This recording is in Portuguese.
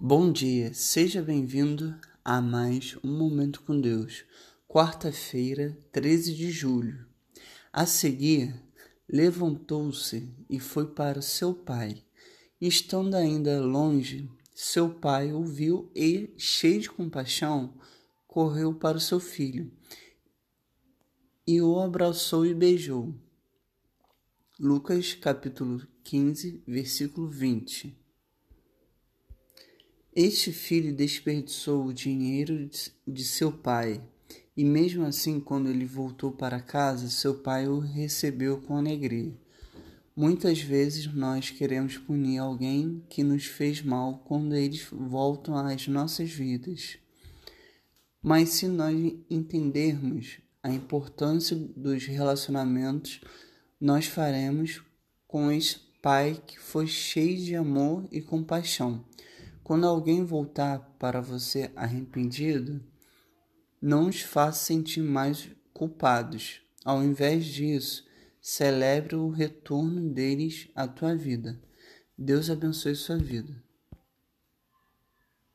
Bom dia, seja bem-vindo a mais um Momento com Deus, quarta-feira, 13 de julho. A seguir, levantou-se e foi para seu pai. Estando ainda longe, seu pai ouviu e, cheio de compaixão, correu para seu filho e o abraçou e beijou. Lucas capítulo 15, versículo 20. Este filho desperdiçou o dinheiro de seu pai, e mesmo assim, quando ele voltou para casa, seu pai o recebeu com alegria. Muitas vezes nós queremos punir alguém que nos fez mal quando eles voltam às nossas vidas. Mas se nós entendermos a importância dos relacionamentos, nós faremos com esse pai que foi cheio de amor e compaixão. Quando alguém voltar para você arrependido, não os faça sentir mais culpados. Ao invés disso, celebre o retorno deles à tua vida. Deus abençoe sua vida.